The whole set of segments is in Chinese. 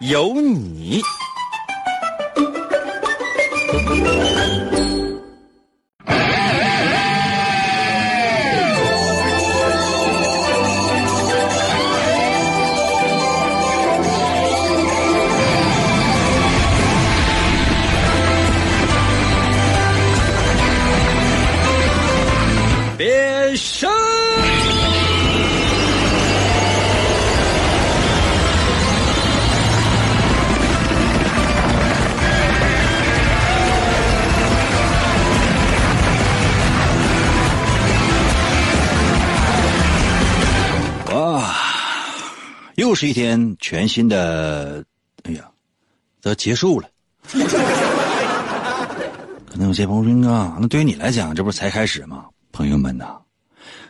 有你。又是一天全新的，哎呀，都结束了。可能有些朋友说啊，那对于你来讲，这不是才开始吗？朋友们呐，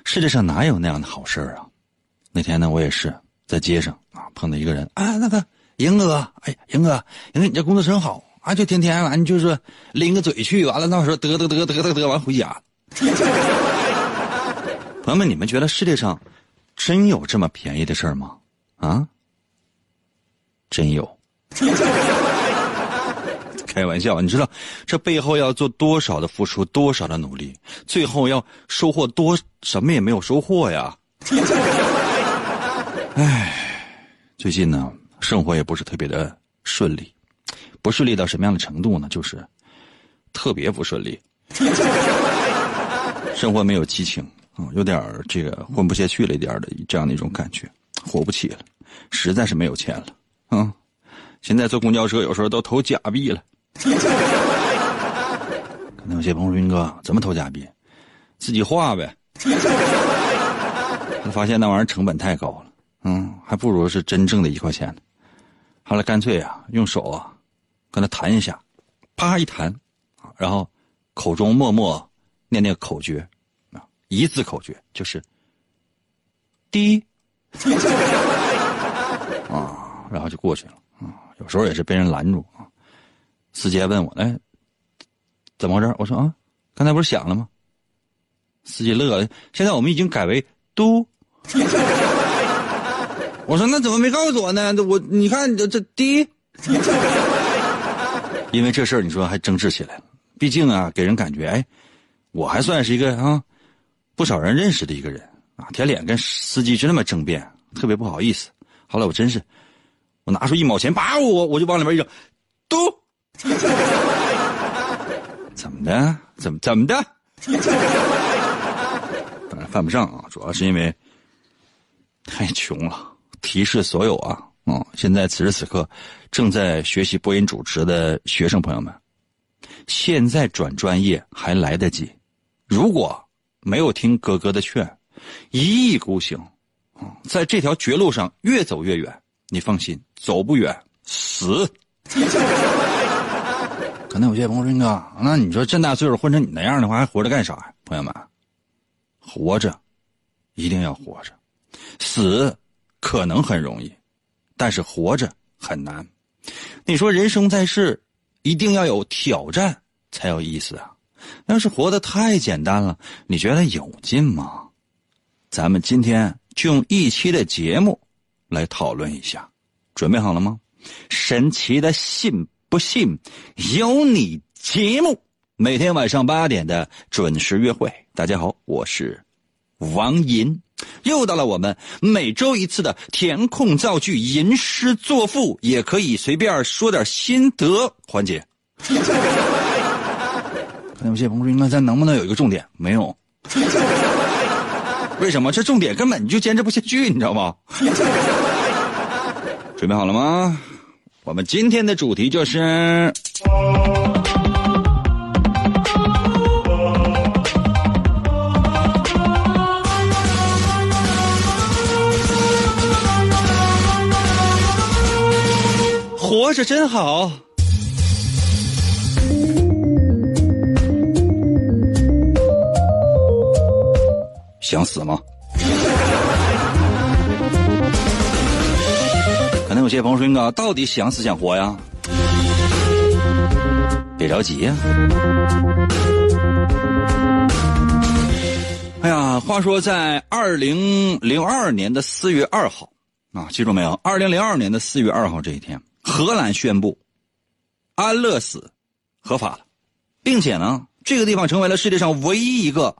世界上哪有那样的好事儿啊？那天呢，我也是在街上啊，碰到一个人啊，那个英哥，哎呀，英哥，英哥，你这工作真好啊，就天天完就是拎个嘴去，完了到时候得得得得得得完回家。朋友们，你们觉得世界上真有这么便宜的事儿吗？啊，真有。开玩笑，你知道这背后要做多少的付出，多少的努力，最后要收获多什么也没有收获呀。唉，最近呢，生活也不是特别的顺利，不顺利到什么样的程度呢？就是特别不顺利，生活没有激情啊，有点这个混不下去了一点的这样的一种感觉，活不起了，实在是没有钱了啊。现在坐公交车有时候都投假币了。可能有些朋友说：“云哥，怎么投假币？自己画呗。”他发现那玩意儿成本太高了，嗯，还不如是真正的一块钱呢。后来干脆啊，用手啊，跟他弹一下，啪一弹，然后口中默默念念口诀，啊，一字口诀就是“滴”，啊，然后就过去了。啊，有时候也是被人拦住啊。司机还问我：“哎，怎么回事？”我说：“啊，刚才不是响了吗？”司机乐了。现在我们已经改为“嘟”。我说：“那怎么没告诉我呢？我你看这这滴。”因为这事儿，你说还争执起来。毕竟啊，给人感觉，哎，我还算是一个啊，不少人认识的一个人啊。舔脸跟司机就那么争辩，特别不好意思。后来我真是，我拿出一毛钱，叭，我我就往里面一扔，嘟。怎么的？怎么怎么的？当然犯不上啊，主要是因为太穷了。提示所有啊，嗯，现在此时此刻正在学习播音主持的学生朋友们，现在转专业还来得及。如果没有听哥哥的劝，一意孤行，在这条绝路上越走越远，你放心，走不远，死。可能有些朋友说：“哥，那你说这大岁数混成你那样的话，还活着干啥呀？”朋友们，活着一定要活着，死可能很容易，但是活着很难。你说人生在世，一定要有挑战才有意思啊！要是活得太简单了，你觉得有劲吗？咱们今天就用一期的节目来讨论一下，准备好了吗？神奇的信。不信由你节目，每天晚上八点的准时约会。大家好，我是王银，又到了我们每周一次的填空造句、吟诗作赋，也可以随便说点心得环节。可能有些朋友：“那咱能不能有一个重点？”没有。为什么？这重点根本就坚持不下去，你知道吗？准备好了吗？我们今天的主题就是活着真好。想死吗？可能有些朋友说：“哥，到底想死想活呀？”别着急呀。哎呀，话说在二零零二年的四月二号啊，记住没有？二零零二年的四月二号这一天，荷兰宣布安乐死合法了，并且呢，这个地方成为了世界上唯一一个。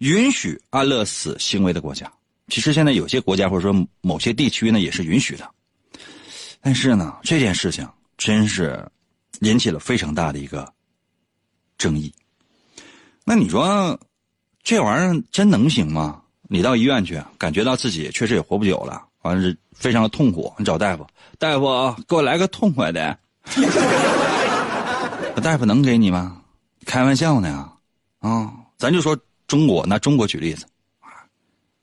允许安乐死行为的国家，其实现在有些国家或者说某些地区呢也是允许的，但是呢这件事情真是引起了非常大的一个争议。那你说这玩意儿真能行吗？你到医院去，感觉到自己确实也活不久了，完了是非常的痛苦，你找大夫，大夫啊，给我来个痛快的。大夫能给你吗？开玩笑呢啊，咱就说。中国拿中国举例子，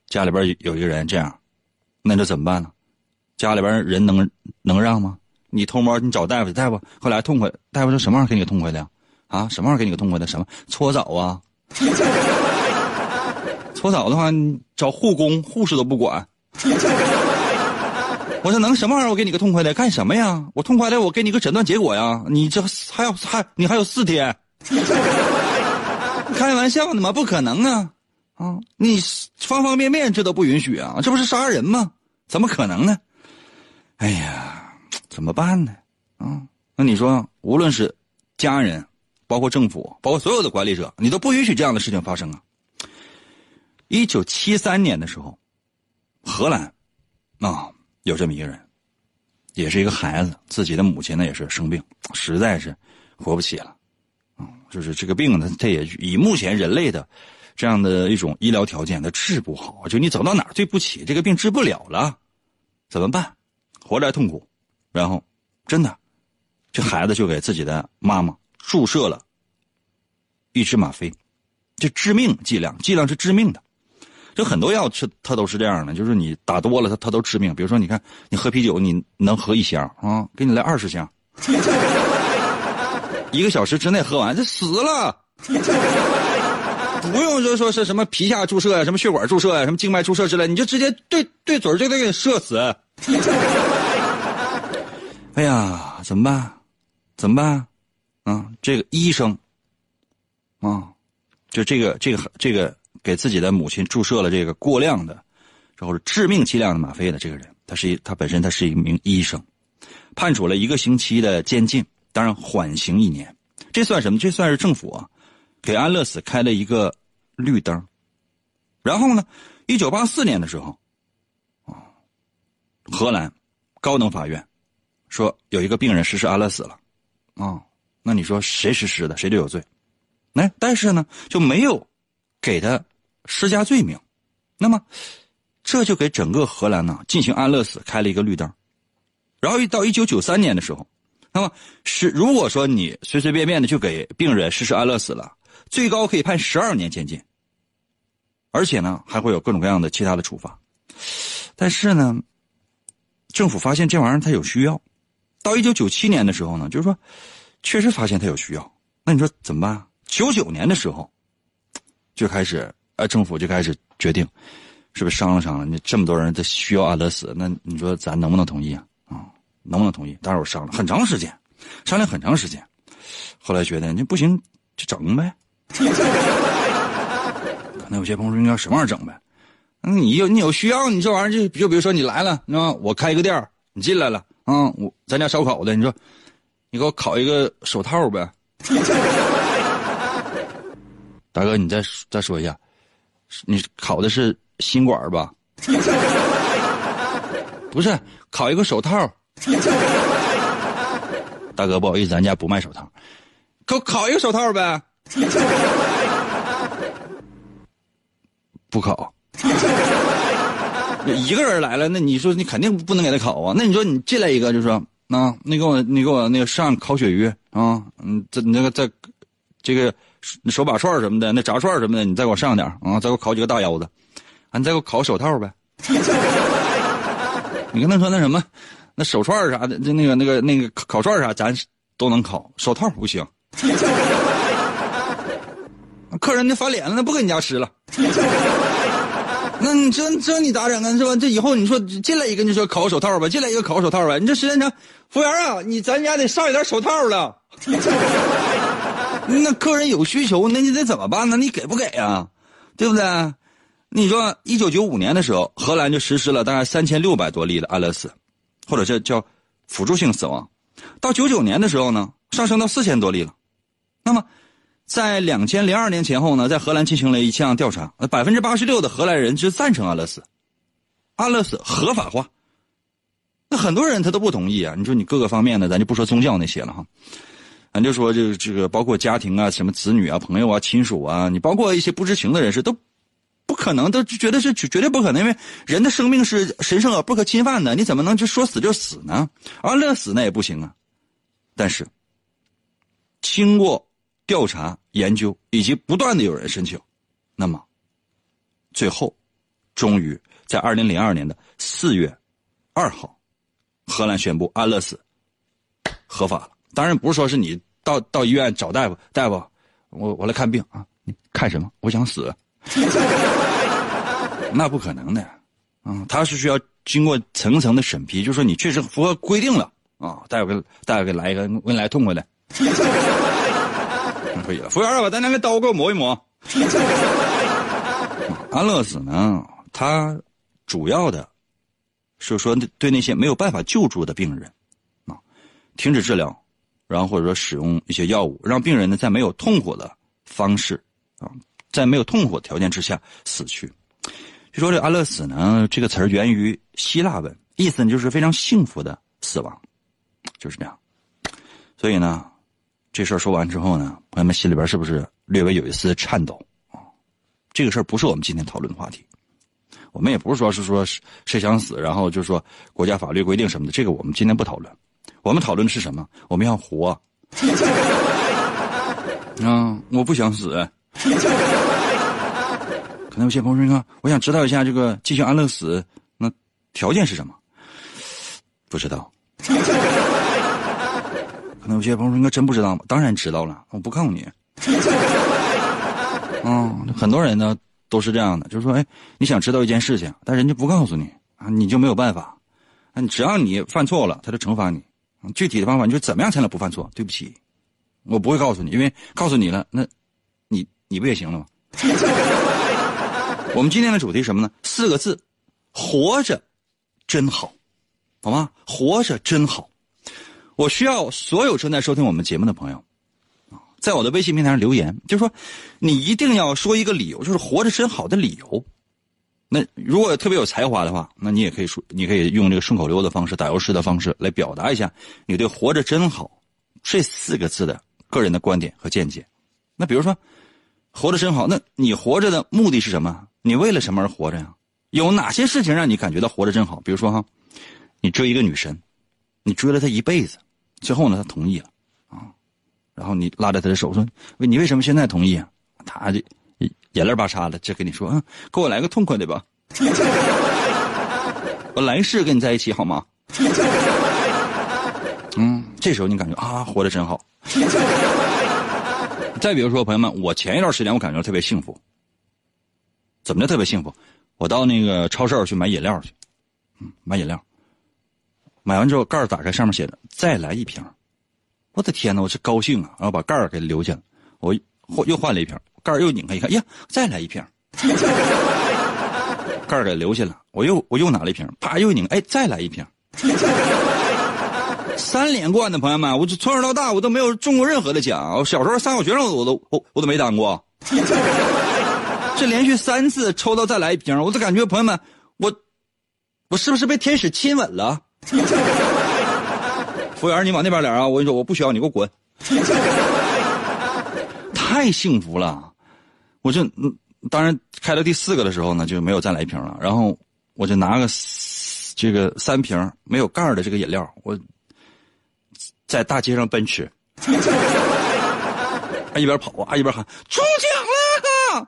家里边有一个人这样，那这怎么办呢？家里边人能能让吗？你偷摸你找大夫去，大夫后来痛快，大夫说什么玩意儿给你个痛快的呀？啊，什么玩意儿给你个痛快的？什么搓澡啊？搓澡的话，你找护工，护士都不管。我说能什么玩意儿？我给你个痛快的，干什么呀？我痛快的，我给你个诊断结果呀。你这还要还你还有四天。开玩笑呢吗？不可能啊！啊，你方方面面这都不允许啊！这不是杀人吗？怎么可能呢？哎呀，怎么办呢？啊，那你说，无论是家人，包括政府，包括所有的管理者，你都不允许这样的事情发生啊！一九七三年的时候，荷兰啊，有这么一个人，也是一个孩子，自己的母亲呢也是生病，实在是活不起了。就是这个病呢，它也以目前人类的这样的一种医疗条件，它治不好。就你走到哪儿对不起，这个病治不了了，怎么办？活着还痛苦。然后，真的，这孩子就给自己的妈妈注射了一支吗啡，这致命剂量，剂量是致命的。就很多药吃它都是这样的，就是你打多了，它它都致命。比如说，你看你喝啤酒，你能喝一箱啊？给你来二十箱。一个小时之内喝完就死了，不用说说是什么皮下注射呀，什么血管注射呀，什么静脉注射之类，你就直接对对嘴就得给你射死。哎呀，怎么办？怎么办？啊，这个医生啊，就这个这个这个给自己的母亲注射了这个过量的，然后是致命剂量的吗啡的这个人，他是一他本身他是一名医生，判处了一个星期的监禁。当然，缓刑一年，这算什么？这算是政府啊，给安乐死开了一个绿灯。然后呢，一九八四年的时候，啊，荷兰高等法院说有一个病人实施安乐死了，啊，那你说谁实施的，谁就有罪。哎，但是呢，就没有给他施加罪名。那么，这就给整个荷兰呢进行安乐死开了一个绿灯。然后一到一九九三年的时候。那么是如果说你随随便便的就给病人实施安乐死了，最高可以判十二年监禁，而且呢还会有各种各样的其他的处罚。但是呢，政府发现这玩意儿它有需要，到一九九七年的时候呢，就是说确实发现它有需要。那你说怎么办？九九年的时候就开始，呃，政府就开始决定，是不是商量商量？你这么多人都需要安乐死，那你说咱能不能同意啊？能不能同意？当时我商量很长时间，商量很长时间，后来觉得你不行就整呗。可能有些朋友说你要什么玩意儿整呗？你有你有需要，你这玩意儿就就比如说你来了，那我开一个店你进来了啊，我咱家烧烤的，你说你给我烤一个手套呗。大哥，你再再说一下，你烤的是心管吧？不是，烤一个手套。大哥，不好意思，咱家不卖手套，给我烤一个手套呗。不烤。一个人来了，那你说你肯定不能给他烤啊？那你说你进来一个，就说啊，你给我，你给我那个上烤鳕鱼啊，嗯，这你那个再这个手把串什么的，那炸串什么的，你再给我上点啊，再给我烤几个大腰子，啊，你再给我烤手套呗。你跟他说那什么？那手串啥的，就那个那个那个烤串啥，咱都能烤，手套不行。客人那翻脸了，那不搁你家吃了。那你这这你咋整啊？是吧？这以后你说进来一个，你说烤个手套吧，进来一个烤个手套吧。你这时间长，服务员啊，你咱家得上一点手套了。那客人有需求，那你得怎么办呢？你给不给啊？对不对？你说一九九五年的时候，荷兰就实施了大概三千六百多例的安乐死，或者叫叫辅助性死亡。到九九年的时候呢，上升到四千多例了。那么。在两千零二年前后呢，在荷兰进行了一项调查，百分之八十六的荷兰人是赞成安乐死，安乐死合法化。那很多人他都不同意啊！你说你各个方面的，咱就不说宗教那些了哈，咱就说这个这个，包括家庭啊、什么子女啊、朋友啊、亲属啊，你包括一些不知情的人士，都不可能，都觉得是绝对不可能，因为人的生命是神圣而不可侵犯的，你怎么能就说死就死呢？安乐死那也不行啊！但是经过。调查研究以及不断的有人申请，那么最后终于在二零零二年的四月二号，荷兰宣布安乐死合法了。当然不是说是你到到医院找大夫，大夫，我我来看病啊，你看什么？我想死，那不可能的，啊，他是需要经过层层的审批，就说你确实符合规定了啊，大夫给大夫给来一个，给你来痛快的。可以了，服务员把咱那个刀给我磨一磨。安乐死呢，它主要的，是说对那些没有办法救助的病人，啊，停止治疗，然后或者说使用一些药物，让病人呢在没有痛苦的方式，啊，在没有痛苦的条件之下死去。据说这安乐死呢，这个词源于希腊文，意思呢就是非常幸福的死亡，就是这样。所以呢。这事儿说完之后呢，朋友们心里边是不是略微有一丝颤抖？这个事儿不是我们今天讨论的话题，我们也不是说是说谁想死，然后就说国家法律规定什么的，这个我们今天不讨论。我们讨论的是什么？我们要活 啊！我不想死。可能有些朋友说，我想知道一下这个进行安乐死那条件是什么？不知道。可能有些朋友说：“应该真不知道吗？”当然知道了，我不告诉你。嗯，很多人呢都是这样的，就是说，哎，你想知道一件事情，但人家不告诉你啊，你就没有办法。啊，只要你犯错了，他就惩罚你。具体的方法，你就怎么样才能不犯错？对不起，我不会告诉你，因为告诉你了，那，你不也行了吗？我们今天的主题什么呢？四个字：活着，真好，好吗？活着真好。我需要所有正在收听我们节目的朋友，在我的微信平台上留言，就是说，你一定要说一个理由，就是活着真好的理由。那如果特别有才华的话，那你也可以说，你可以用这个顺口溜的方式、打油诗的方式来表达一下你对“活着真好”这四个字的个人的观点和见解。那比如说，活着真好，那你活着的目的是什么？你为了什么而活着呀？有哪些事情让你感觉到活着真好？比如说哈，你追一个女神，你追了她一辈子。最后呢，她同意了，啊，然后你拉着她的手说：“你为什么现在同意啊？”她就眼泪巴叉的，就跟你说：“嗯，给我来个痛快的吧，我来世跟你在一起好吗？”嗯，这时候你感觉啊，活得真好。再比如说，朋友们，我前一段时间我感觉特别幸福。怎么叫特别幸福？我到那个超市去买饮料去，嗯，买饮料。买完之后，盖儿打开，上面写着“再来一瓶”。我的天哪，我这高兴啊！然后把盖儿给留下了。我换又换了一瓶，盖儿又拧开一看，呀，再来一瓶。盖儿给留下了。我又我又拿了一瓶，啪又拧，哎，再来一瓶。三连冠的朋友们，我从小到大我都没有中过任何的奖。我小时候三好学生我都我我都没当过。这连续三次抽到再来一瓶，我都感觉朋友们，我我是不是被天使亲吻了？服务员，你往那边点啊！我跟你说，我不需要你，给我滚！太幸福了，我就嗯，当然开到第四个的时候呢，就没有再来一瓶了。然后我就拿个这个三瓶没有盖的这个饮料，我在大街上奔驰，他一边跑啊一边喊中奖了！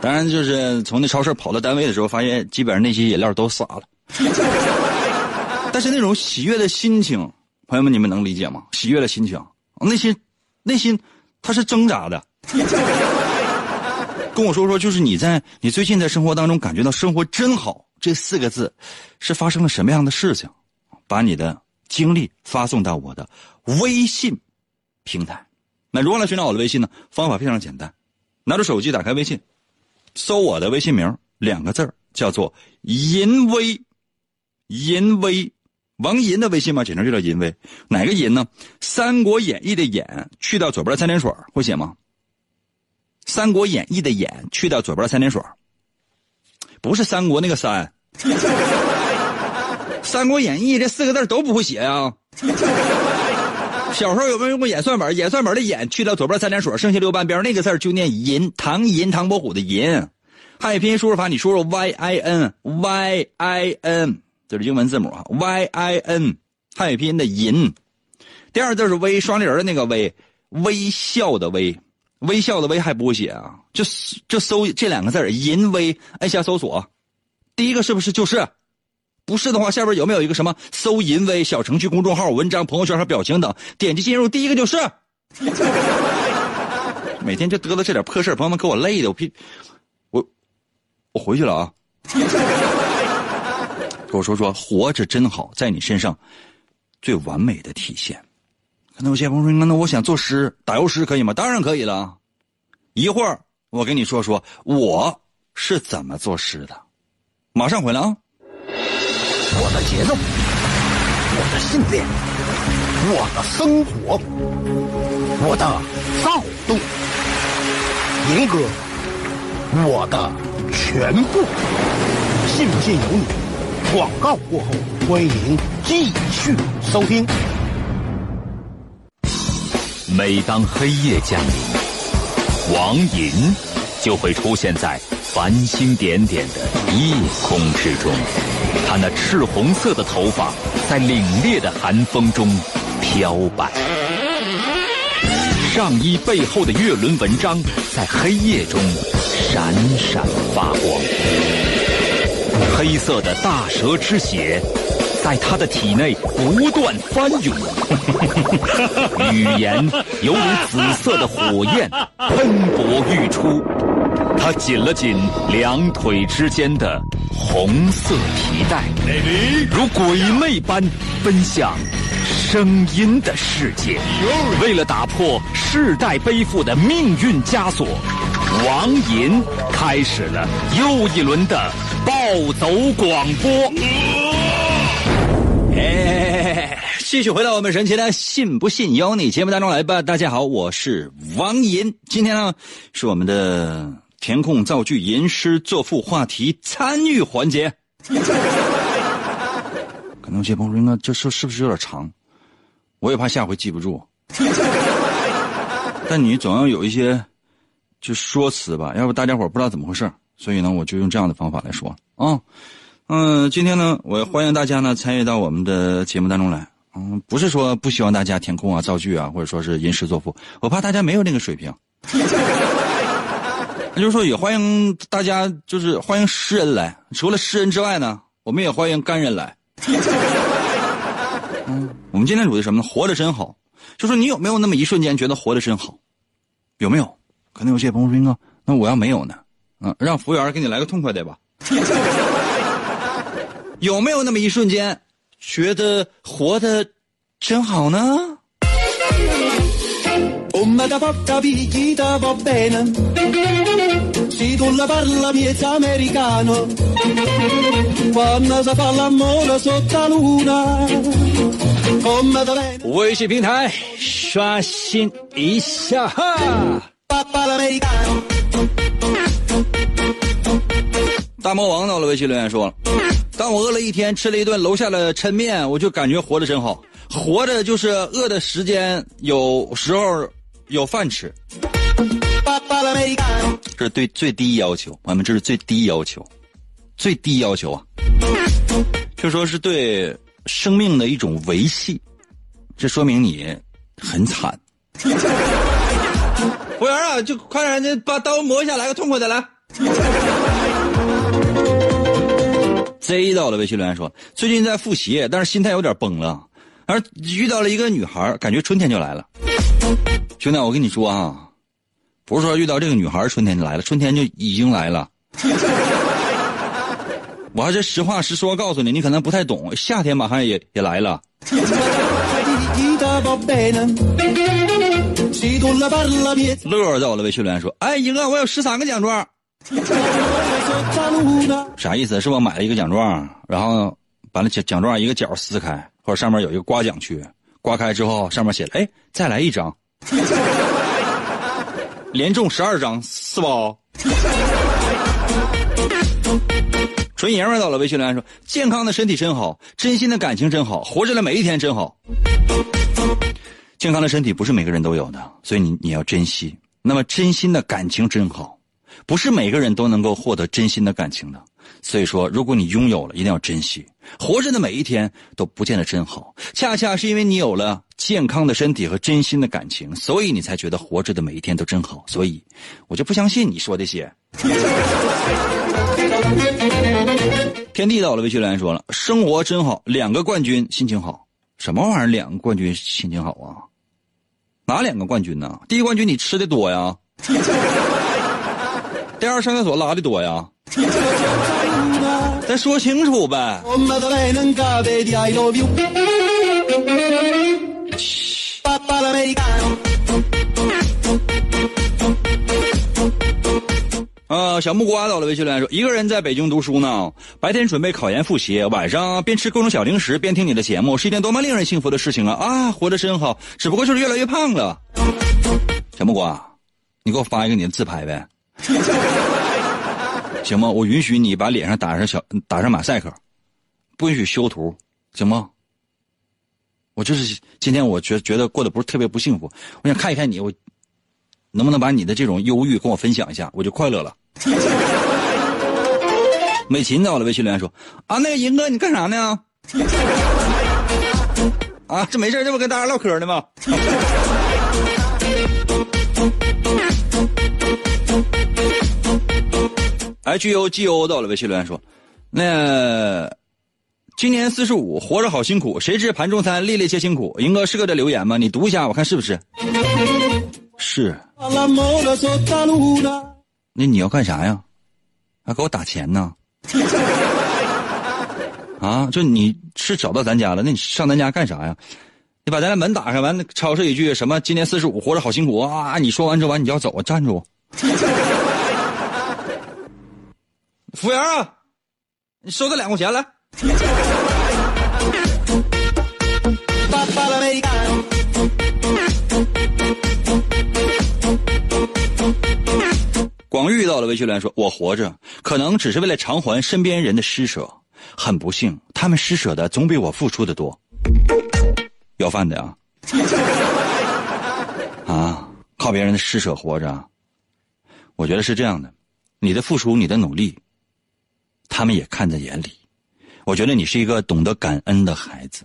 当然，就是从那超市跑到单位的时候，发现基本上那些饮料都洒了。但是那种喜悦的心情，朋友们，你们能理解吗？喜悦的心情，内心，内心，它是挣扎的。跟我说说，就是你在你最近在生活当中感觉到生活真好这四个字，是发生了什么样的事情？把你的经历发送到我的微信平台。那如何来寻找我的微信呢？方法非常简单，拿着手机打开微信，搜我的微信名两个字叫做“淫威”，淫威，王银的微信嘛，简称就叫淫威。哪个淫呢？《三国演义》的演去掉左边三点水会写吗？《三国演义》的演去掉左边三点水不是三国那个三。《三国演义》这四个字都不会写呀。小时候有没有用过演算本？演算本的演去掉左边三点水，剩下六半边那个字就念银，唐银，唐伯虎的银。汉语拼音输入法，你输入 y i n y i n，这是英文字母啊，y i n，汉语拼音的银。第二字是微，双立人的那个微，微笑的微。微笑的微还不会写啊？就就搜这两个字淫威，按下搜索。第一个是不是就是？不是的话，下边有没有一个什么搜淫威小程序、公众号、文章、朋友圈和表情等？点击进入，第一个就是。每天就嘚瑟这点破事朋友们给我累的，我屁，我我回去了啊。跟我说说，活着真好，在你身上最完美的体现。那我谢鹏说：“那我想作诗，打油诗可以吗？当然可以了。一会儿我跟你说说我是怎么作诗的。马上回来啊！我的节奏，我的信念，我的生活，我的躁动，严哥，我的全部，信不信由你。广告过后，欢迎继续收听。”每当黑夜降临，王银就会出现在繁星点点的夜空之中。他那赤红色的头发在凛冽的寒风中飘摆，上衣背后的月轮纹章在黑夜中闪闪发光。黑色的大蛇之血。在他的体内不断翻涌，语言犹如紫色的火焰喷薄欲出。他紧了紧两腿之间的红色皮带，如鬼魅般奔向声音的世界。为了打破世代背负的命运枷锁，王银开始了又一轮的暴走广播。哎，继续回到我们神奇的“信不信由你”节目当中来吧。大家好，我是王银。今天呢，是我们的填空造句、吟诗作赋话题参与环节。可能有些朋友说：“那这是是不是有点长？”我也怕下回记不住。但你总要有一些就说辞吧，要不大家伙不知道怎么回事所以呢，我就用这样的方法来说啊。嗯，今天呢，我欢迎大家呢参与到我们的节目当中来。嗯，不是说不希望大家填空啊、造句啊，或者说是吟诗作赋，我怕大家没有那个水平。就是说，也欢迎大家，就是欢迎诗人来。除了诗人之外呢，我们也欢迎干人来。嗯，我们今天主题什么呢？活着真好。就说你有没有那么一瞬间觉得活得真好？有没有？可能有些朋友说：“那我要没有呢？”嗯，让服务员给你来个痛快的吧。有没有那么一瞬间，觉得活得真好呢？微信平台刷新一下哈！大魔王到了，微信留言说了。当我饿了一天，吃了一顿楼下的抻面，我就感觉活着真好。活着就是饿的时间，有时候有饭吃。这是对最低要求，我们这是最低要求，最低要求啊！就说是对生命的一种维系，这说明你很惨。服务员啊，就快点，把刀磨下来个痛快的来。Z 到了微信留言说，最近在复习，但是心态有点崩了，而遇到了一个女孩，感觉春天就来了。兄弟，我跟你说啊，不是说遇到这个女孩春天就来了，春天就已经来了。我还是实话实说告诉你，你可能不太懂，夏天马上也也来了。乐在我的微信留言说：“哎，英哥，我有十三个奖状。”啥意思？是我买了一个奖状，然后把那奖奖状一个角撕开，或者上面有一个刮奖区，刮开之后上面写了：“哎，再来一张，连中十二张，是吧？”纯爷们到了，微信留言说：“健康的身体真好，真心的感情真好，活着的每一天真好。”健康的身体不是每个人都有的，所以你你要珍惜。那么真心的感情真好。不是每个人都能够获得真心的感情的，所以说，如果你拥有了，一定要珍惜。活着的每一天都不见得真好，恰恰是因为你有了健康的身体和真心的感情，所以你才觉得活着的每一天都真好。所以，我就不相信你说这些。天地到了，微信留言说了：“生活真好，两个冠军，心情好。什么玩意儿？两个冠军，心情好啊？哪两个冠军呢？第一冠军你吃的多呀。”第二上厕所拉的多呀，再说清楚呗。啊，小木瓜到了，微信留言说：一个人在北京读书呢，白天准备考研复习，晚上边吃各种小零食边听你的节目，是一件多么令人幸福的事情啊！啊，活得真好，只不过就是越来越胖了。小木瓜，你给我发一个你的自拍呗。行吗？我允许你把脸上打上小打上马赛克，不允许修图，行吗？我就是今天我觉觉得过得不是特别不幸福，我想看一看你，我能不能把你的这种忧郁跟我分享一下，我就快乐了。美琴在我的微信留言说：“啊，那个银哥，你干啥呢？啊，这没事，这不跟大家唠嗑呢吗？” H U G O 到了，微信留言说：“那今年四十五，活着好辛苦，谁知盘中餐，粒粒皆辛苦。”英哥是个这留言吗？你读一下，我看是不是？是。那你要干啥呀？还给我打钱呢？啊，就你是找到咱家了，那你上咱家干啥呀？你把咱家门打开，完超市一句什么？今年四十五，活着好辛苦啊！你说完之后，完你就要走？站住！服务员啊，你收这两块钱来。广遇到了微信留言说：“我活着，可能只是为了偿还身边人的施舍。很不幸，他们施舍的总比我付出的多。要饭的啊，啊，靠别人的施舍活着。我觉得是这样的，你的付出，你的努力。”他们也看在眼里，我觉得你是一个懂得感恩的孩子，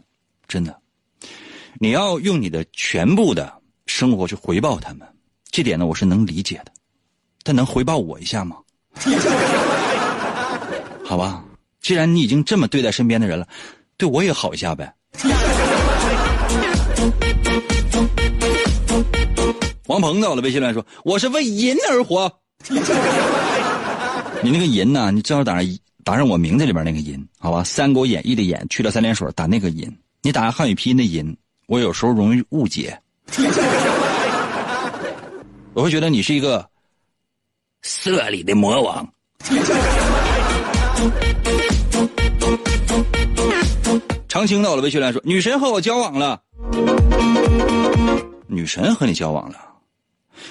真的。你要用你的全部的生活去回报他们，这点呢我是能理解的。但能回报我一下吗？好吧，既然你已经这么对待身边的人了，对我也好一下呗。王鹏到了，微信来说：“我是为银而活。”你那个银呢？你正好打一。打上我名字里边那个“银”，好吧，《三国演义》的“演”去了三点水，打那个“银”。你打汉语拼音的“银”，我有时候容易误解，我会觉得你是一个色里的魔王。长青到了，微信来说：“女神和我交往了。”女神和你交往了？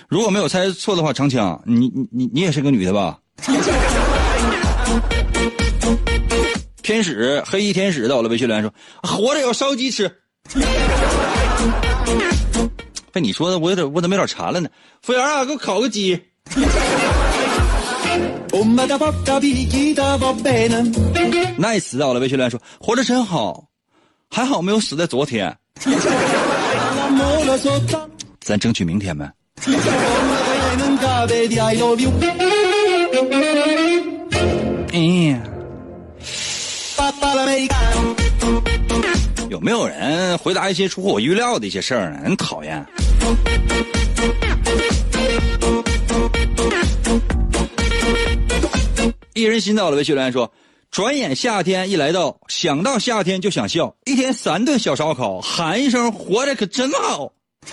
如果没有猜错的话，长青，你你你你也是个女的吧？天使黑衣天使到了，微信留言说：“活着有烧鸡吃。”被你说的，我有点，我怎么有点馋了呢？服务员啊，给我烤个鸡。nice 到了，微信留言说：“活着真好，还好没有死在昨天。”咱争取明天呗。哎呀。有没有人回答一些出乎我预料的一些事儿呢？很讨厌。一人洗澡的微信留言说：“转眼夏天一来到，想到夏天就想笑。一天三顿小烧烤，喊一声活着可真好。”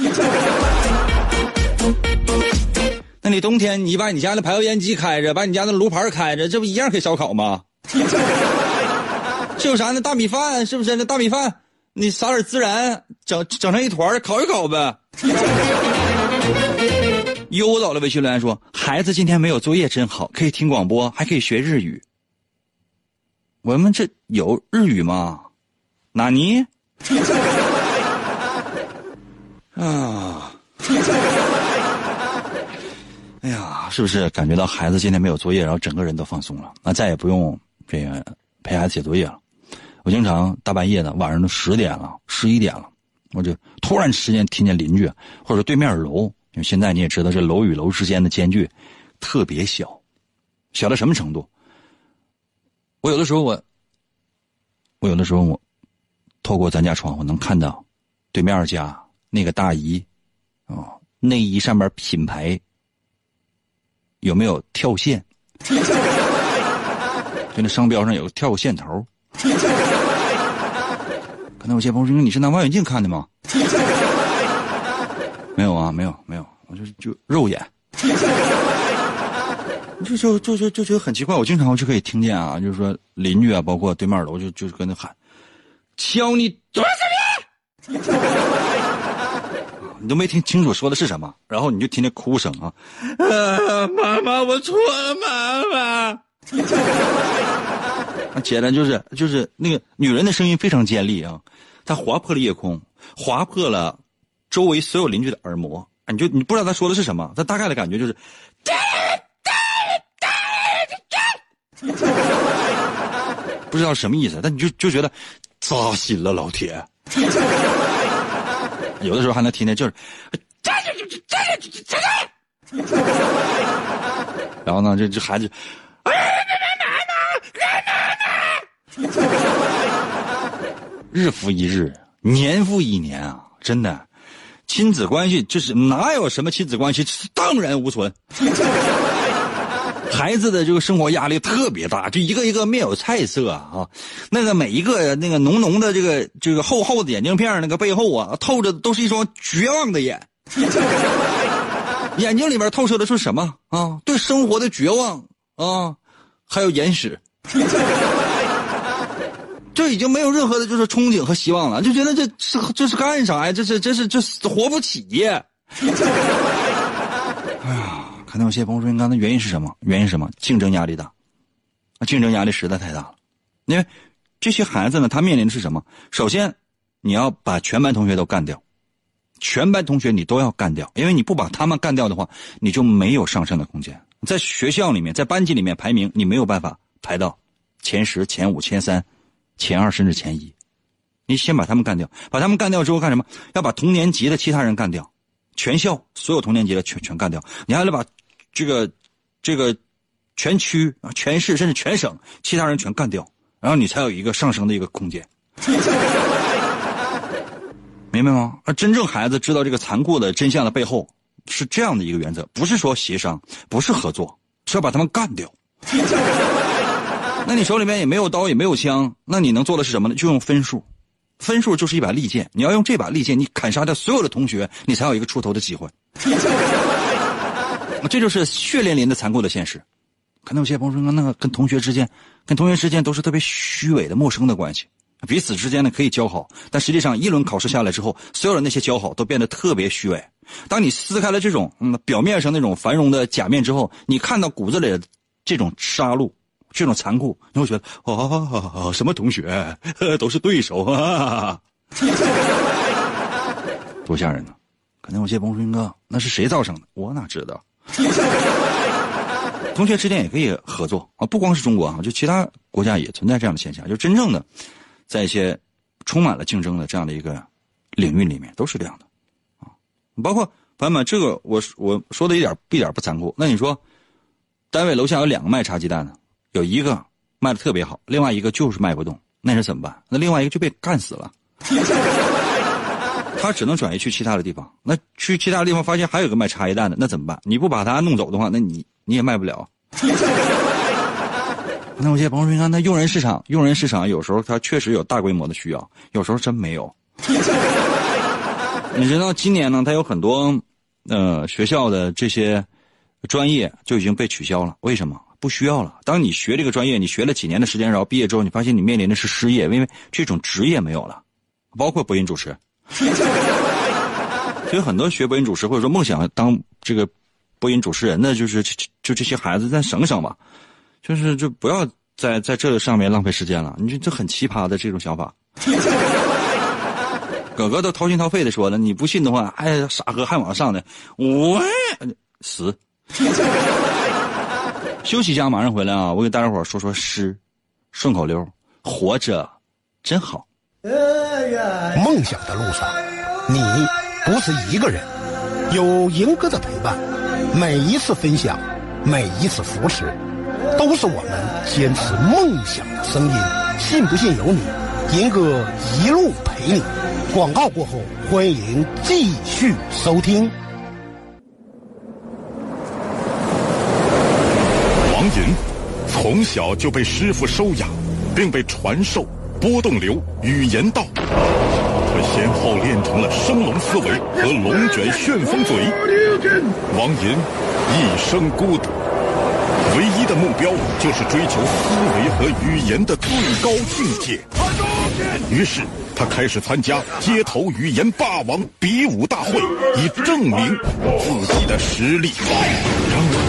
那你冬天你把你家的排油烟机开着，把你家的炉盘开着，这不一样可以烧烤吗？这有啥呢？大米饭是不是？那大米饭你撒点孜然，整整成一团烤一烤呗。悠到了，微信留言说：“孩子今天没有作业，真好，可以听广播，还可以学日语。我们这有日语吗？纳尼？啊！哎呀，是不是感觉到孩子今天没有作业，然后整个人都放松了？那再也不用这个陪孩子写作业了。我经常大半夜的，晚上都十点了、十一点了，我就突然之间听见邻居或者对面楼。”因为现在你也知道，这楼与楼之间的间距特别小，小到什么程度？我有的时候我，我有的时候我透过咱家窗户能看到对面家那个大姨啊，内衣上面品牌有没有跳线？就那商标上有个跳线头。可能有些朋友说：“你是拿望远镜看的吗？” 没有啊，没有没有，我就就肉眼，就就就就就觉得很奇怪。我经常就可以听见啊，就是说邻居啊，包括对面楼，就就是跟那喊：“敲你多少遍？” 你都没听清楚说的是什么，然后你就听见哭声啊，妈妈，我错了，妈妈。简单就是就是那个女人的声音非常尖利啊，她划破了夜空，划破了。周围所有邻居的耳膜，你就你不知道他说的是什么，他大概的感觉就是，不知道什么意思，但你就就觉得扎心了，老铁。有的时候还能听见就是，然后呢，这这孩子，哎日复一日，年复一年啊，真的。亲子关系就是哪有什么亲子关系，荡然无存。孩子的这个生活压力特别大，就一个一个面有菜色啊，那个每一个那个浓浓的这个这个厚厚的眼镜片那个背后啊，透着都是一双绝望的眼。眼睛里边透射的是什么啊？对生活的绝望啊，还有眼屎。这已经没有任何的，就是憧憬和希望了，就觉得这是这是干啥呀？这是这是这活不起。哎呀，看到有些朋友说，你看那原因是什么？原因是什么？竞争压力大，啊，竞争压力实在太大了。因为这些孩子呢，他面临的是什么？首先，你要把全班同学都干掉，全班同学你都要干掉，因为你不把他们干掉的话，你就没有上升的空间。在学校里面，在班级里面排名，你没有办法排到前十、前五、前三。前二甚至前一，你先把他们干掉，把他们干掉之后干什么？要把同年级的其他人干掉，全校所有同年级的全全干掉。你还得把这个这个全区啊、全市甚至全省其他人全干掉，然后你才有一个上升的一个空间。明白吗？而真正孩子知道这个残酷的真相的背后是这样的一个原则，不是说协商，不是合作，是要把他们干掉。那你手里面也没有刀，也没有枪，那你能做的是什么呢？就用分数，分数就是一把利剑。你要用这把利剑，你砍杀掉所有的同学，你才有一个出头的机会。这就是血淋淋的残酷的现实。可能有些朋友说，那个跟同学之间，跟同学之间都是特别虚伪的、陌生的关系，彼此之间呢可以交好，但实际上一轮考试下来之后，所有的那些交好都变得特别虚伪。当你撕开了这种嗯表面上那种繁荣的假面之后，你看到骨子里的这种杀戮。这种残酷，你会觉得哦，什么同学 都是对手啊，多吓人呢！可能有些朋友说：“哥，那是谁造成的？”我哪知道？同学之间也可以合作啊，不光是中国啊，就其他国家也存在这样的现象。就真正的在一些充满了竞争的这样的一个领域里面，都是这样的啊。包括朋友们，这个我我说的一点一点不残酷。那你说，单位楼下有两个卖茶鸡蛋的。有一个卖的特别好，另外一个就是卖不动。那是怎么办？那另外一个就被干死了。他只能转移去其他的地方。那去其他地方发现还有个卖茶叶蛋的，那怎么办？你不把他弄走的话，那你你也卖不了。那我些朋友说，你看，那用人市场，用人市场有时候它确实有大规模的需要，有时候真没有。你知道今年呢，它有很多呃学校的这些专业就已经被取消了，为什么？不需要了。当你学这个专业，你学了几年的时间，然后毕业之后，你发现你面临的是失业，因为这种职业没有了，包括播音主持。所以很多学播音主持或者说梦想当这个播音主持人的，就是就这些孩子再省省吧，就是就不要在在这上面浪费时间了。你这这很奇葩的这种想法。哥哥都掏心掏肺的说了，你不信的话，哎，傻哥还往上呢，我死。休息一下，马上回来啊！我给大家伙说说诗，顺口溜，活着真好。梦想的路上，你不是一个人，有银哥的陪伴，每一次分享，每一次扶持，都是我们坚持梦想的声音。信不信由你，银哥一路陪你。广告过后，欢迎继续收听。王银从小就被师傅收养，并被传授波动流语言道。他先后练成了升龙思维和龙卷旋风嘴。王银一生孤独，唯一的目标就是追求思维和语言的最高境界。于是。他开始参加街头语言霸王比武大会，以证明自己的实力。然而。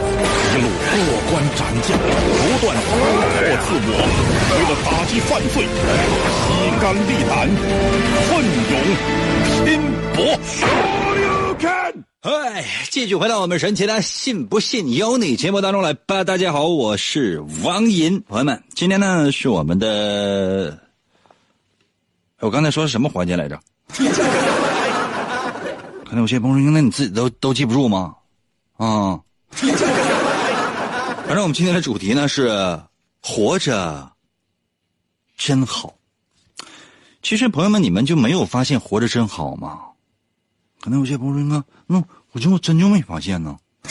一路过关斩将，不断突破自我，为了打击犯罪，披肝沥。胆，奋勇拼搏。哎，继续回到我们神奇的“信不信由你”节目当中来吧。大家好，我是王银，朋友们，今天呢是我们的，我刚才说什么环节来着？可能有些朋友说，那你自己都都记不住吗？啊，反正我们今天的主题呢是活着真好。其实，朋友们，你们就没有发现活着真好吗？可能有些朋友说：“那我就真就没发现呢。”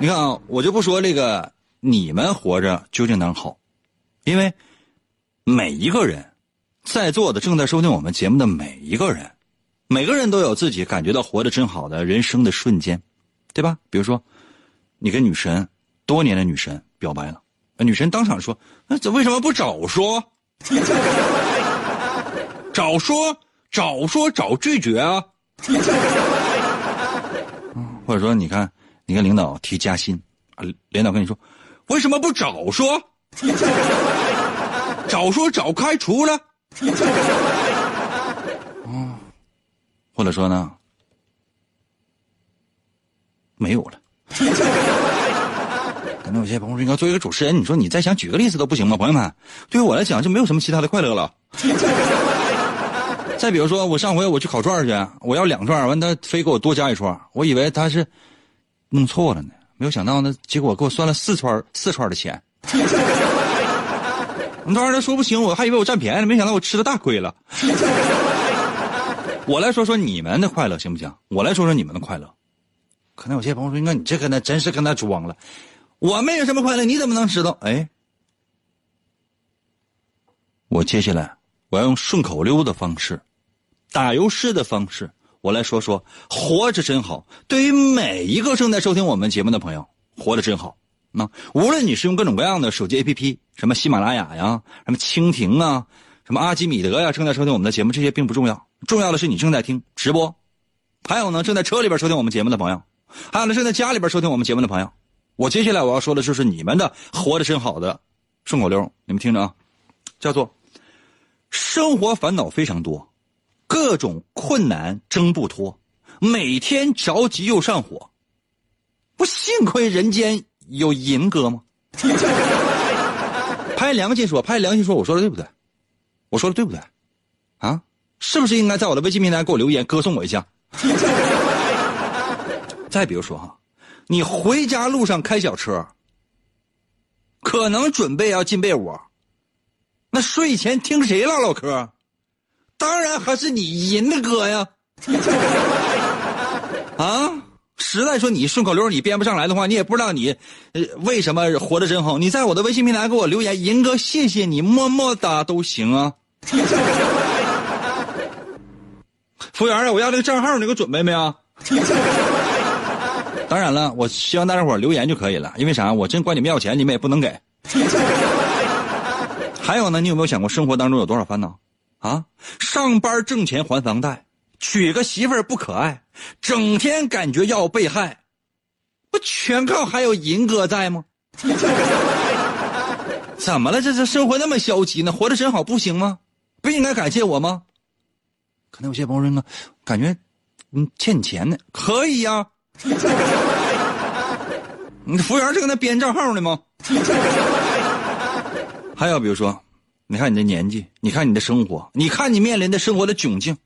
你看啊，我就不说这个你们活着究竟哪好，因为每一个人在座的正在收听我们节目的每一个人，每个人都有自己感觉到活着真好的人生的瞬间，对吧？比如说，你跟女神多年的女神表白了，女神当场说：“那这为什么不早说？” 早说，早说，早拒绝啊！或者说，你看，你跟领导提加薪，啊，领导跟你说，为什么不早说？早说早开除了。或者说呢，没有了。可能有些朋友说：“应该作为一个主持人，你说你再想举个例子都不行吗？”朋友们，对于我来讲就没有什么其他的快乐了。再比如说，我上回我去烤串去，我要两串，完他非给我多加一串，我以为他是弄错了呢，没有想到呢，结果给我算了四串四串的钱。当时说不行，我还以为我占便宜了，没想到我吃的大亏了。我来说说你们的快乐行不行？我来说说你们的快乐。可能有些朋友说：“那你这个呢，真是跟他装了。”我没有什么快乐，你怎么能知道？哎，我接下来我要用顺口溜的方式，打油诗的方式，我来说说活着真好。对于每一个正在收听我们节目的朋友，活得真好。那无论你是用各种各样的手机 APP，什么喜马拉雅呀，什么蜻蜓啊，什么阿基米德呀，正在收听我们的节目，这些并不重要，重要的是你正在听直播。还有呢，正在车里边收听我们节目的朋友，还有呢，正在家里边收听我们节目的朋友。我接下来我要说的就是你们的活得真好的顺口溜，你们听着啊，叫做“生活烦恼非常多，各种困难挣不脱，每天着急又上火，不幸亏人间有银哥吗？拍良心说，拍良心说，我说的对不对？我说的对不对？啊，是不是应该在我的微信平台给我留言，歌颂我一下？再比如说哈，你回家路上开小车，可能准备要进被窝，那睡前听谁唠唠嗑？当然还是你银的歌呀！啊，实在说你顺口溜你编不上来的话，你也不知道你呃为什么活得真好。你在我的微信平台给我留言，银哥谢谢你，么么哒都行啊。服务员啊，我要这个账号，你给我准备没有？当然了，我希望大家伙留言就可以了，因为啥？我真管你们要钱，你们也不能给。还有呢，你有没有想过生活当中有多少烦恼？啊，上班挣钱还房贷，娶个媳妇儿不可爱，整天感觉要被害，不全靠还有银哥在吗？怎么了？这这生活那么消极呢？活得真好不行吗？不应该感谢我吗？可能有些朋友说呢，感觉嗯欠你钱呢，可以呀、你服务员是跟他编账号呢吗？还有比如说，你看你的年纪，你看你的生活，你看你面临的生活的窘境，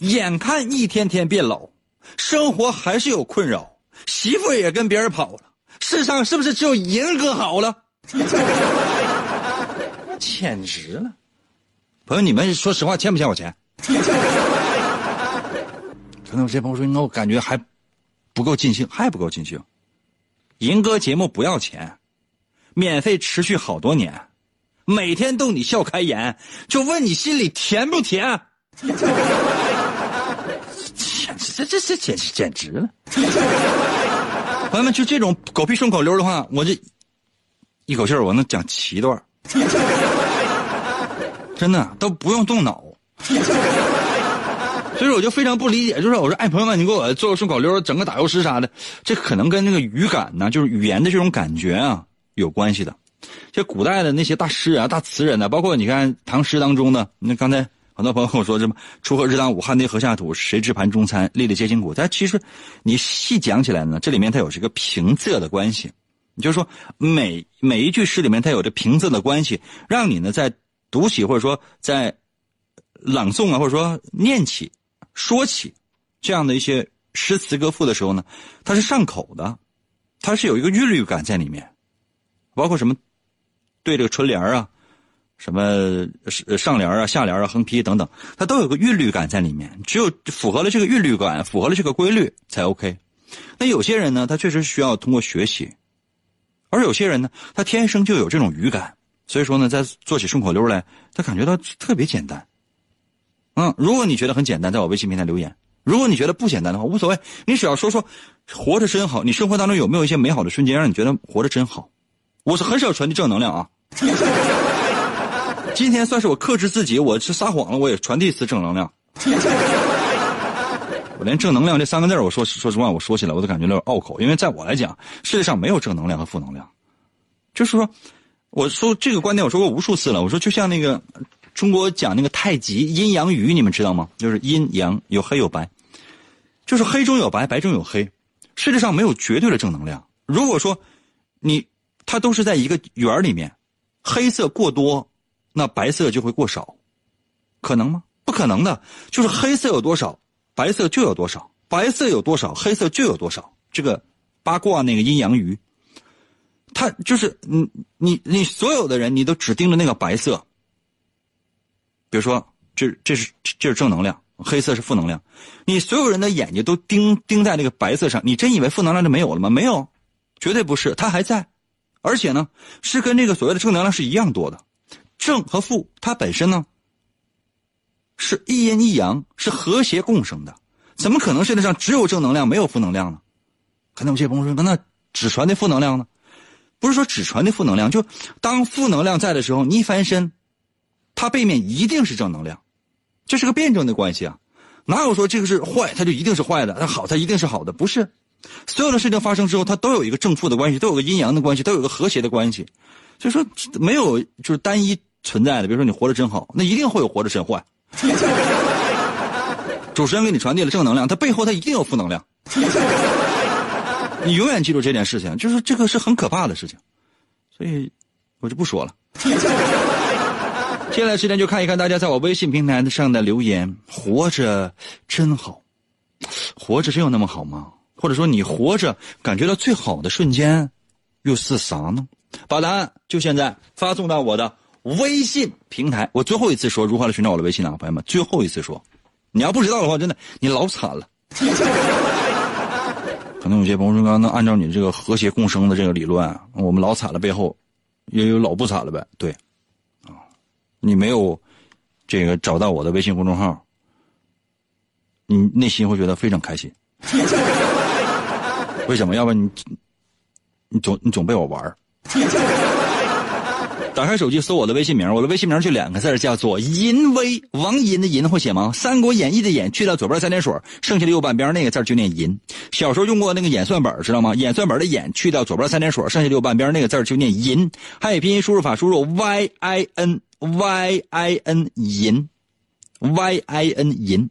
眼看一天天变老，生活还是有困扰，媳妇也跟别人跑了，世上是不是只有银哥好了？简直了！朋友，你们说实话，欠不欠我钱？可能有些朋友说，那我感觉还不够尽兴，还不够尽兴。银哥节目不要钱，免费持续好多年，每天逗你笑开颜，就问你心里甜不甜？简直，这这这简直简直了！朋友们，就这种狗屁顺口溜的话，我这一口气我能讲七段真的都不用动脑。所以我就非常不理解，就是我说，哎，朋友们，你给我做个顺口溜，整个打油诗啥的，这可能跟那个语感呢，就是语言的这种感觉啊有关系的。就古代的那些大诗人啊、大词人呢，包括你看唐诗当中呢，那刚才很多朋友跟我说什么“锄禾日当午，汗滴禾下土，谁知盘中餐，粒粒皆辛苦”。但其实你细讲起来呢，这里面它有这个平仄的关系，也就是说每每一句诗里面它有着平仄的关系，让你呢在读起或者说在朗诵啊，或者说念起。说起这样的一些诗词歌赋的时候呢，它是上口的，它是有一个韵律感在里面，包括什么对这个春联啊，什么上联啊、下联啊、横批等等，它都有个韵律感在里面。只有符合了这个韵律感，符合了这个规律才 OK。那有些人呢，他确实需要通过学习，而有些人呢，他天生就有这种语感，所以说呢，在做起顺口溜来，他感觉到特别简单。嗯，如果你觉得很简单，在我微信平台留言；如果你觉得不简单的话，无所谓，你只要说说活着真好。你生活当中有没有一些美好的瞬间，让你觉得活着真好？我是很少传递正能量啊。今天算是我克制自己，我是撒谎了，我也传递一次正能量。我连正能量这三个字，我说说实话，我说起来我都感觉有点拗口，因为在我来讲，世界上没有正能量和负能量。就是说，我说这个观点，我说过无数次了。我说就像那个。中国讲那个太极阴阳鱼，你们知道吗？就是阴阳有黑有白，就是黑中有白，白中有黑。世界上没有绝对的正能量。如果说你它都是在一个圆里面，黑色过多，那白色就会过少，可能吗？不可能的。就是黑色有多少，白色就有多少；白色有多少，黑色就有多少。这个八卦那个阴阳鱼，它就是你你你所有的人，你都只盯着那个白色。比如说，这这是这是正能量，黑色是负能量。你所有人的眼睛都盯盯在那个白色上，你真以为负能量就没有了吗？没有，绝对不是，它还在，而且呢，是跟这个所谓的正能量是一样多的。正和负，它本身呢，是一阴一阳，是和谐共生的。怎么可能世界上只有正能量，没有负能量呢？可能有些朋友说，那只传递负能量呢？不是说只传递负能量，就当负能量在的时候，你一翻身。它背面一定是正能量，这是个辩证的关系啊，哪有说这个是坏，它就一定是坏的；它好，它一定是好的？不是，所有的事情发生之后，它都有一个正负的关系，都有个阴阳的关系，都有个和谐的关系。所以说，没有就是单一存在的。比如说你活着真好，那一定会有活着真坏。主持人给你传递了正能量，它背后它一定有负能量。你永远记住这件事情，就是这个是很可怕的事情，所以我就不说了。接下来时间就看一看大家在我微信平台上的留言。活着真好，活着真有那么好吗？或者说你活着感觉到最好的瞬间又是啥呢？把答案就现在发送到我的微信平台。我最后一次说如何来寻找我的微信啊，朋友们，最后一次说，你要不知道的话，真的你老惨了。可能有些朋友说，刚刚按照你这个和谐共生的这个理论，我们老惨了背后也有老不惨了呗？对，你没有这个找到我的微信公众号，你内心会觉得非常开心。为什么？要不然你你总你总被我玩儿。打开手机搜我的微信名，我的微信名就两个字叫做“淫威”，王淫的淫会写吗？《三国演义》的演去掉左边三点水，剩下的右半边那个字就念淫。小时候用过那个演算本，知道吗？演算本的演去掉左边三点水，剩下的右半边那个字就念淫。汉语拼音输入法输入 y i n y i n 淫 y i n 淫。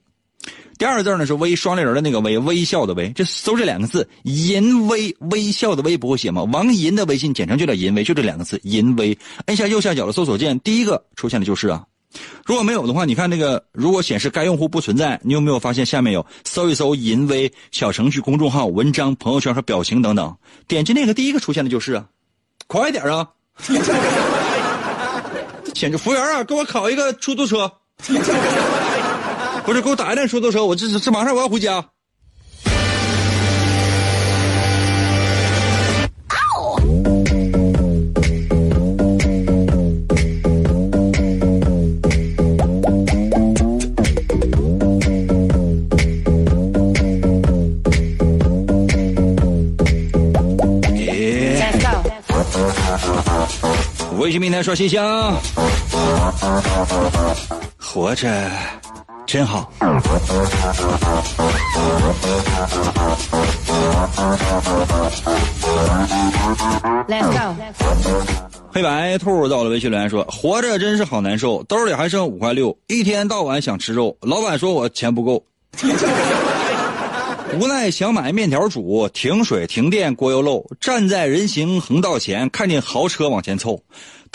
第二个字呢是微双立人的那个微，微笑的微，这搜这两个字，淫微微笑的微不会写吗？王淫的微信简称就叫淫微，就这两个字，淫微。按下右下角的搜索键，第一个出现的就是啊。如果没有的话，你看那个，如果显示该用户不存在，你有没有发现下面有搜一搜淫微小程序、公众号、文章、朋友圈和表情等等？点击那个第一个出现的就是啊，快点啊！显示服务员啊，给我考一个出租车。不是，给我打一辆出租车，我这这马上我要回家。微信平台刷信箱，活着。真好。Let's go。黑白兔到了微信留言说：“活着真是好难受，兜里还剩五块六，一天到晚想吃肉，老板说我钱不够，无奈想买面条煮，停水停电锅又漏，站在人行横道前，看见豪车往前凑。”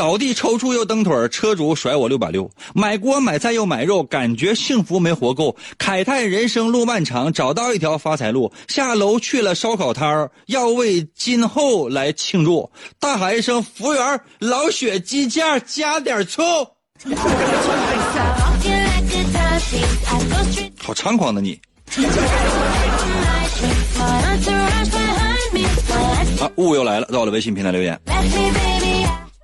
倒地抽搐又蹬腿车主甩我六百六，买锅买菜又买肉，感觉幸福没活够，慨叹人生路漫长，找到一条发财路，下楼去了烧烤摊儿，要为今后来庆祝，大喊一声服务员，老雪鸡架加点醋。好猖狂的你！啊，雾又来了，到了微信平台留言。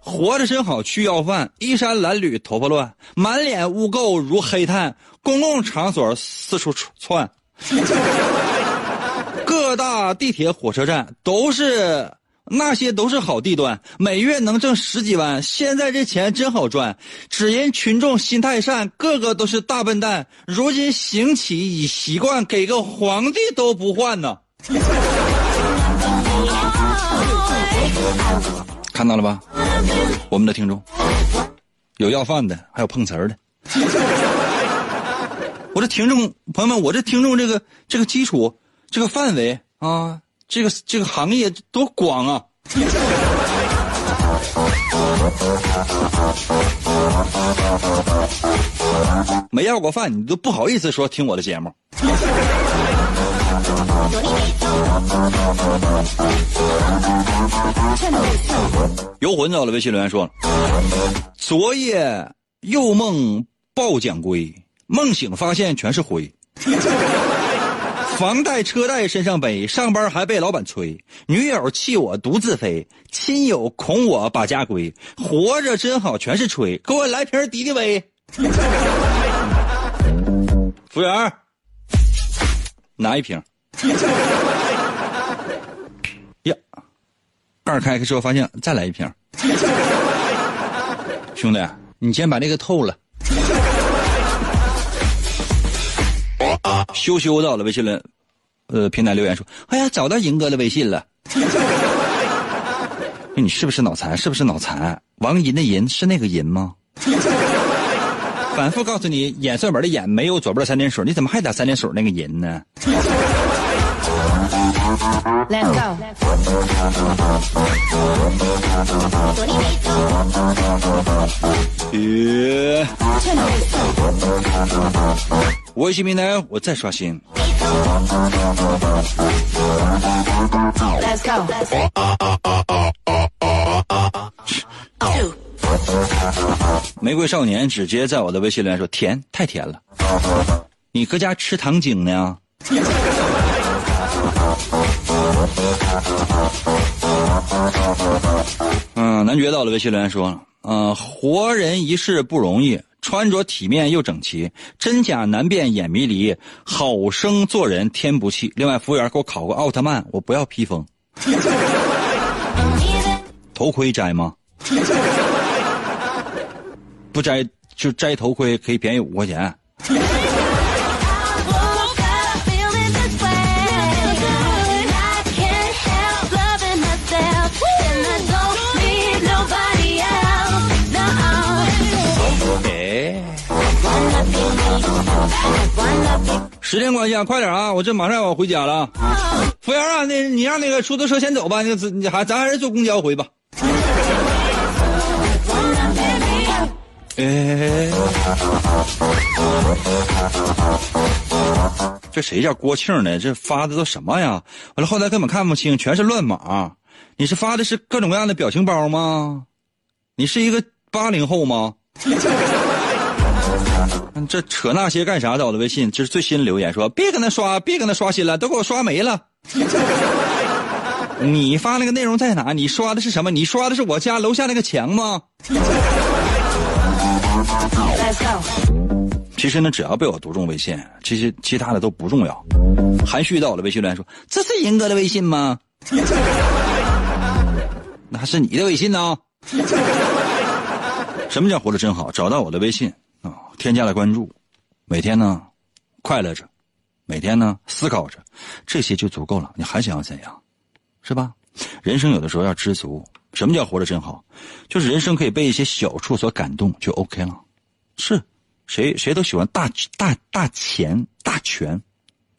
活着真好，去要饭，衣衫褴褛，头发乱，满脸污垢如黑炭，公共场所四处窜，各大地铁火车站都是那些都是好地段，每月能挣十几万，现在这钱真好赚，只因群众心太善，个个都是大笨蛋，如今行乞已习惯，给个皇帝都不换呢。看到了吧，我们的听众有要饭的，还有碰瓷儿的。我这听众朋友们，我这听众这个这个基础这个范围啊，这个这个行业多广啊！没要过饭，你都不好意思说听我的节目。游魂到了，微信留言说：“昨夜又梦抱蒋归，梦醒发现全是灰。房贷车贷身上背，上班还被老板催。女友气我独自飞，亲友恐我把家归。活着真好，全是吹。给我来瓶敌敌畏。服务员，拿一瓶。”呀，盖开开之后发现再来一瓶。兄弟，你先把这个透了。羞羞到了微信了，呃，平台留言说：“哎呀，找到银哥的微信了。你是不是脑残？是不是脑残？王银的银是那个银吗？反复告诉你演算本的演没有左边的三点水，你怎么还打三点水那个人呢？Let's go. 微信平台我再刷新。Let's go. 玫瑰少年直接在我的微信留言说：“甜，太甜了。”你搁家吃糖精呢？嗯，男爵到了微信留言说：“嗯、活人一世不容易，穿着体面又整齐，真假难辨眼迷离，好生做人天不弃。另外，服务员给我烤个奥特曼，我不要披风。头盔摘吗？不摘就摘头盔可以便宜五块钱。时间关系啊快点啊我这马上要回家了服务员啊那你让那个出租车先走吧你你还咱还是坐公交回吧。哎，这谁叫郭庆呢？这发的都什么呀？完了后来根本看不清，全是乱码。你是发的是各种各样的表情包吗？你是一个八零后吗？这扯那些干啥？在我的微信，这是最新留言说，别跟他刷，别跟他刷新了，都给我刷没了。你发那个内容在哪？你刷的是什么？你刷的是我家楼下那个墙吗？Let's go. 其实呢，只要被我读中微信，这些其他的都不重要。含蓄到我的微信留言说：“这是银哥的微信吗？” 那是你的微信呢？什么叫活得真好？找到我的微信啊、添加了关注，每天呢快乐着，每天呢思考着，这些就足够了。你还想要怎样？是吧？人生有的时候要知足。什么叫活得真好？就是人生可以被一些小处所感动，就 OK 了。是，谁谁都喜欢大大大钱大权，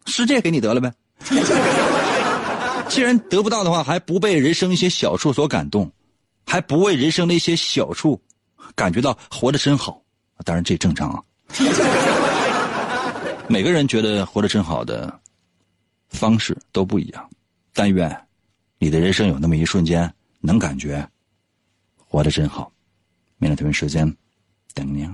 世界给你得了呗。既然得不到的话，还不被人生一些小处所感动，还不为人生的一些小处感觉到活得真好，当然这正常啊。每个人觉得活得真好的方式都不一样，但愿你的人生有那么一瞬间能感觉活得真好。明天同一时间等你啊。